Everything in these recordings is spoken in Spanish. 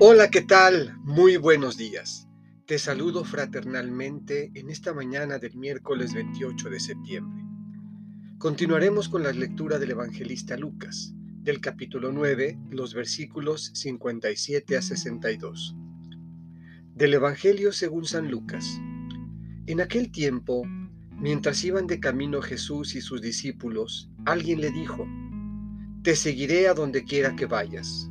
Hola, ¿qué tal? Muy buenos días. Te saludo fraternalmente en esta mañana del miércoles 28 de septiembre. Continuaremos con la lectura del evangelista Lucas, del capítulo 9, los versículos 57 a 62. Del Evangelio según San Lucas. En aquel tiempo, mientras iban de camino Jesús y sus discípulos, alguien le dijo, Te seguiré a donde quiera que vayas.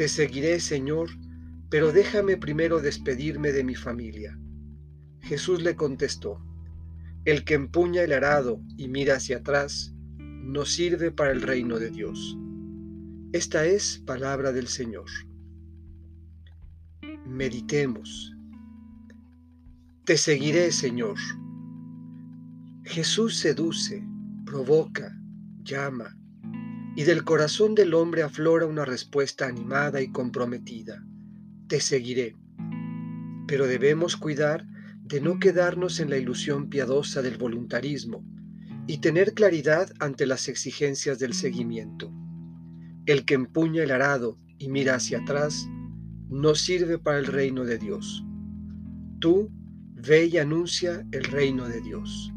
te seguiré, Señor, pero déjame primero despedirme de mi familia. Jesús le contestó, El que empuña el arado y mira hacia atrás, no sirve para el reino de Dios. Esta es palabra del Señor. Meditemos. Te seguiré, Señor. Jesús seduce, provoca, llama, y del corazón del hombre aflora una respuesta animada y comprometida. Te seguiré. Pero debemos cuidar de no quedarnos en la ilusión piadosa del voluntarismo y tener claridad ante las exigencias del seguimiento. El que empuña el arado y mira hacia atrás no sirve para el reino de Dios. Tú ve y anuncia el reino de Dios.